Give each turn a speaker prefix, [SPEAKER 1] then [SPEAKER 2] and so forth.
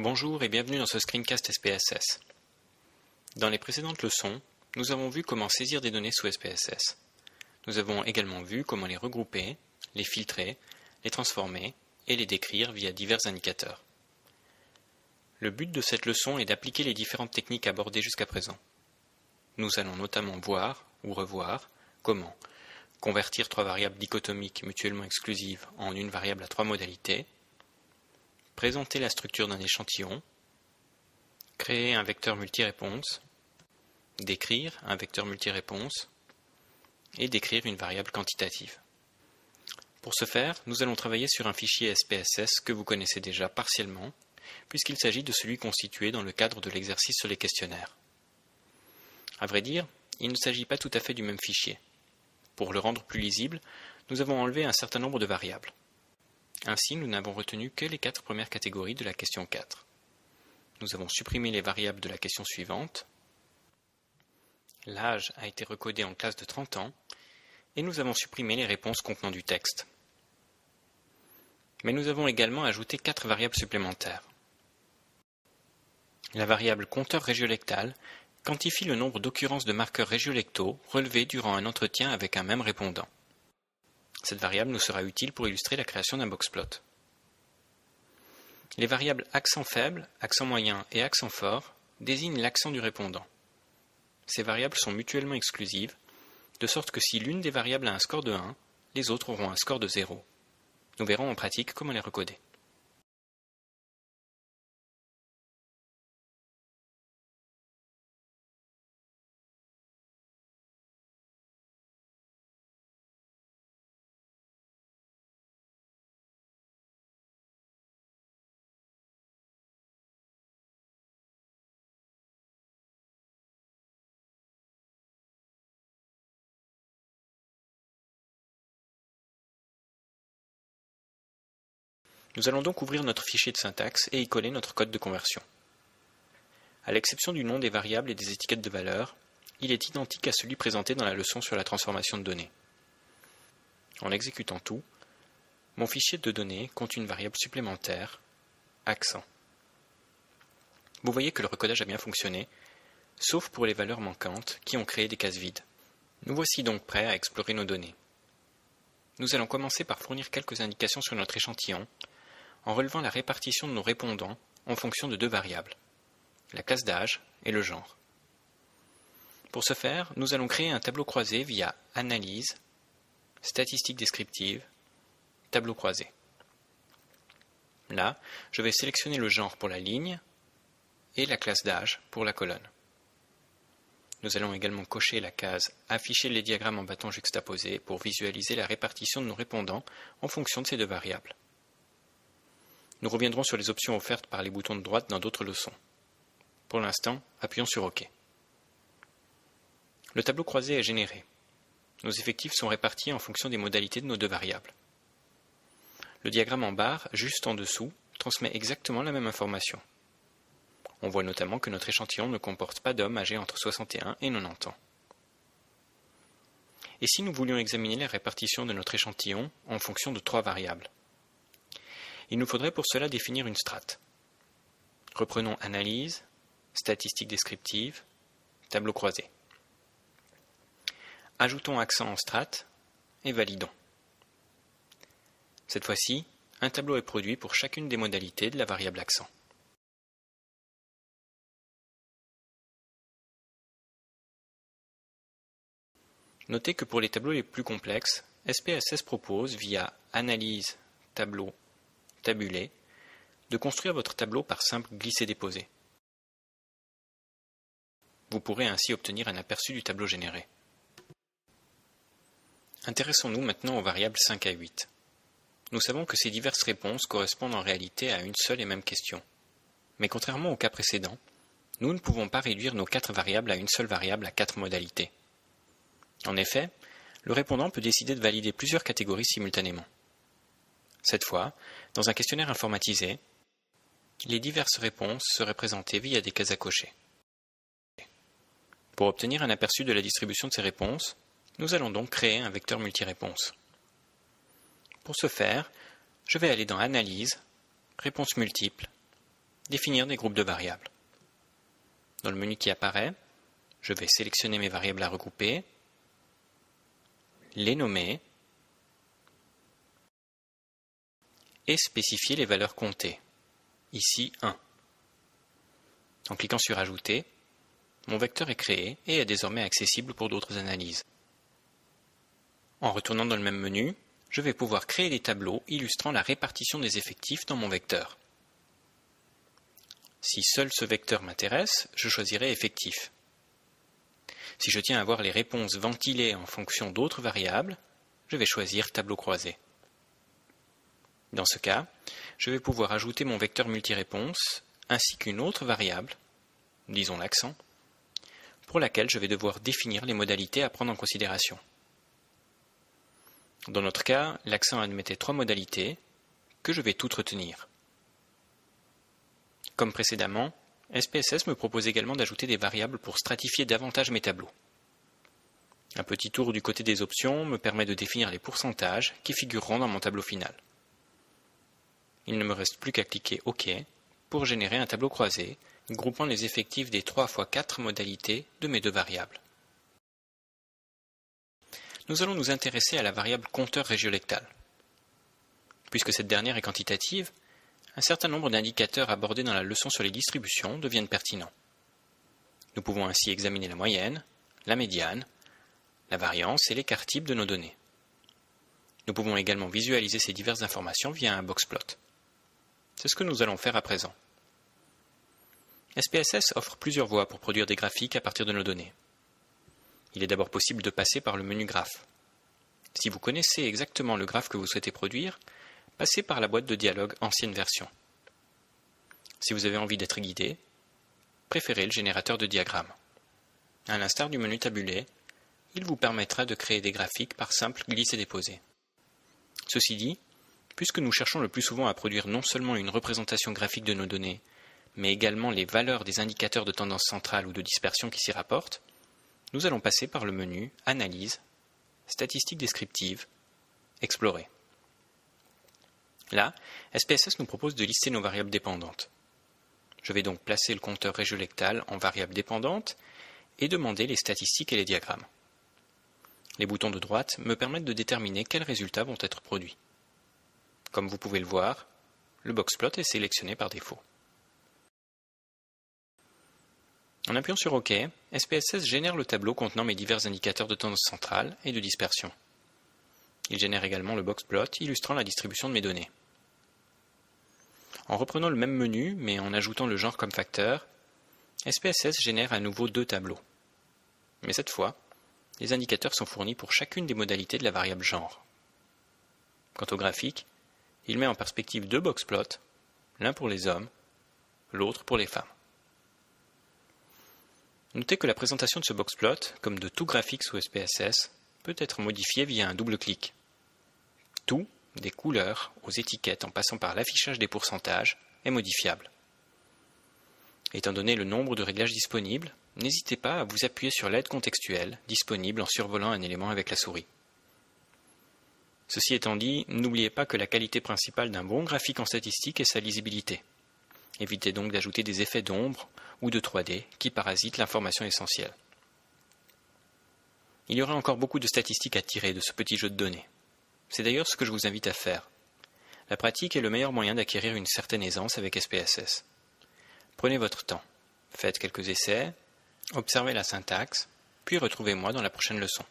[SPEAKER 1] Bonjour et bienvenue dans ce screencast SPSS. Dans les précédentes leçons, nous avons vu comment saisir des données sous SPSS. Nous avons également vu comment les regrouper, les filtrer, les transformer et les décrire via divers indicateurs. Le but de cette leçon est d'appliquer les différentes techniques abordées jusqu'à présent. Nous allons notamment voir ou revoir comment convertir trois variables dichotomiques mutuellement exclusives en une variable à trois modalités, présenter la structure d'un échantillon, créer un vecteur multiréponse, décrire un vecteur multiréponse et décrire une variable quantitative. Pour ce faire, nous allons travailler sur un fichier SPSS que vous connaissez déjà partiellement, puisqu'il s'agit de celui constitué dans le cadre de l'exercice sur les questionnaires. À vrai dire, il ne s'agit pas tout à fait du même fichier. Pour le rendre plus lisible, nous avons enlevé un certain nombre de variables. Ainsi, nous n'avons retenu que les quatre premières catégories de la question 4. Nous avons supprimé les variables de la question suivante. L'âge a été recodé en classe de 30 ans, et nous avons supprimé les réponses contenant du texte. Mais nous avons également ajouté quatre variables supplémentaires. La variable compteur régiolectal quantifie le nombre d'occurrences de marqueurs régiolectaux relevés durant un entretien avec un même répondant. Cette variable nous sera utile pour illustrer la création d'un boxplot. Les variables accent faible, accent moyen et accent fort désignent l'accent du répondant. Ces variables sont mutuellement exclusives, de sorte que si l'une des variables a un score de 1, les autres auront un score de 0. Nous verrons en pratique comment les recoder. Nous allons donc ouvrir notre fichier de syntaxe et y coller notre code de conversion. À l'exception du nom des variables et des étiquettes de valeur, il est identique à celui présenté dans la leçon sur la transformation de données. En exécutant tout, mon fichier de données compte une variable supplémentaire, accent. Vous voyez que le recodage a bien fonctionné, sauf pour les valeurs manquantes qui ont créé des cases vides. Nous voici donc prêts à explorer nos données. Nous allons commencer par fournir quelques indications sur notre échantillon en relevant la répartition de nos répondants en fonction de deux variables, la classe d'âge et le genre. Pour ce faire, nous allons créer un tableau croisé via Analyse, Statistiques descriptives, Tableau croisé. Là, je vais sélectionner le genre pour la ligne et la classe d'âge pour la colonne. Nous allons également cocher la case Afficher les diagrammes en bâton juxtaposé pour visualiser la répartition de nos répondants en fonction de ces deux variables. Nous reviendrons sur les options offertes par les boutons de droite dans d'autres leçons. Pour l'instant, appuyons sur OK. Le tableau croisé est généré. Nos effectifs sont répartis en fonction des modalités de nos deux variables. Le diagramme en barre, juste en dessous, transmet exactement la même information. On voit notamment que notre échantillon ne comporte pas d'hommes âgés entre 61 et 90 ans. Et si nous voulions examiner la répartition de notre échantillon en fonction de trois variables? Il nous faudrait pour cela définir une strate. Reprenons analyse, statistiques descriptives, tableau croisé. Ajoutons accent en strate et validons. Cette fois-ci, un tableau est produit pour chacune des modalités de la variable accent. Notez que pour les tableaux les plus complexes, SPSS propose, via Analyse, Tableau tabulé, de construire votre tableau par simple glisser-déposer. Vous pourrez ainsi obtenir un aperçu du tableau généré. Intéressons-nous maintenant aux variables 5 à 8. Nous savons que ces diverses réponses correspondent en réalité à une seule et même question. Mais contrairement au cas précédent, nous ne pouvons pas réduire nos quatre variables à une seule variable à quatre modalités. En effet, le répondant peut décider de valider plusieurs catégories simultanément. Cette fois, dans un questionnaire informatisé, les diverses réponses seraient présentées via des cases à cocher. Pour obtenir un aperçu de la distribution de ces réponses, nous allons donc créer un vecteur multiréponse. Pour ce faire, je vais aller dans Analyse, Réponses multiples, définir des groupes de variables. Dans le menu qui apparaît, je vais sélectionner mes variables à regrouper, les nommer et spécifier les valeurs comptées. Ici 1. En cliquant sur Ajouter, mon vecteur est créé et est désormais accessible pour d'autres analyses. En retournant dans le même menu, je vais pouvoir créer des tableaux illustrant la répartition des effectifs dans mon vecteur. Si seul ce vecteur m'intéresse, je choisirai effectif. Si je tiens à voir les réponses ventilées en fonction d'autres variables, je vais choisir tableau croisé. Dans ce cas, je vais pouvoir ajouter mon vecteur multiréponse ainsi qu'une autre variable, disons l'accent, pour laquelle je vais devoir définir les modalités à prendre en considération. Dans notre cas, l'accent admettait trois modalités que je vais toutes retenir. Comme précédemment, SPSS me propose également d'ajouter des variables pour stratifier davantage mes tableaux. Un petit tour du côté des options me permet de définir les pourcentages qui figureront dans mon tableau final. Il ne me reste plus qu'à cliquer OK pour générer un tableau croisé groupant les effectifs des 3 x 4 modalités de mes deux variables. Nous allons nous intéresser à la variable compteur régiolectal. Puisque cette dernière est quantitative, un certain nombre d'indicateurs abordés dans la leçon sur les distributions deviennent pertinents. Nous pouvons ainsi examiner la moyenne, la médiane, la variance et l'écart type de nos données. Nous pouvons également visualiser ces diverses informations via un boxplot. C'est ce que nous allons faire à présent. SPSS offre plusieurs voies pour produire des graphiques à partir de nos données. Il est d'abord possible de passer par le menu graphe. Si vous connaissez exactement le graphe que vous souhaitez produire, passez par la boîte de dialogue ancienne version. Si vous avez envie d'être guidé, préférez le générateur de diagrammes. À l'instar du menu tabulé, il vous permettra de créer des graphiques par simple glissé-déposé. Ceci dit, puisque nous cherchons le plus souvent à produire non seulement une représentation graphique de nos données, mais également les valeurs des indicateurs de tendance centrale ou de dispersion qui s'y rapportent, nous allons passer par le menu Analyse, Statistiques descriptives, Explorer. Là, SPSS nous propose de lister nos variables dépendantes. Je vais donc placer le compteur régiolectal en variable dépendante et demander les statistiques et les diagrammes. Les boutons de droite me permettent de déterminer quels résultats vont être produits. Comme vous pouvez le voir, le boxplot est sélectionné par défaut. En appuyant sur OK, SPSS génère le tableau contenant mes divers indicateurs de tendance centrale et de dispersion. Il génère également le boxplot illustrant la distribution de mes données. En reprenant le même menu, mais en ajoutant le genre comme facteur, SPSS génère à nouveau deux tableaux. Mais cette fois, les indicateurs sont fournis pour chacune des modalités de la variable genre. Quant au graphique, il met en perspective deux boxplots, l'un pour les hommes, l'autre pour les femmes. Notez que la présentation de ce boxplot, comme de tout graphique sous SPSS, peut être modifiée via un double clic. Tout, des couleurs aux étiquettes en passant par l'affichage des pourcentages, est modifiable. Étant donné le nombre de réglages disponibles, n'hésitez pas à vous appuyer sur l'aide contextuelle disponible en survolant un élément avec la souris. Ceci étant dit, n'oubliez pas que la qualité principale d'un bon graphique en statistique est sa lisibilité. Évitez donc d'ajouter des effets d'ombre ou de 3D qui parasitent l'information essentielle. Il y aurait encore beaucoup de statistiques à tirer de ce petit jeu de données. C'est d'ailleurs ce que je vous invite à faire. La pratique est le meilleur moyen d'acquérir une certaine aisance avec SPSS. Prenez votre temps, faites quelques essais, observez la syntaxe, puis retrouvez-moi dans la prochaine leçon.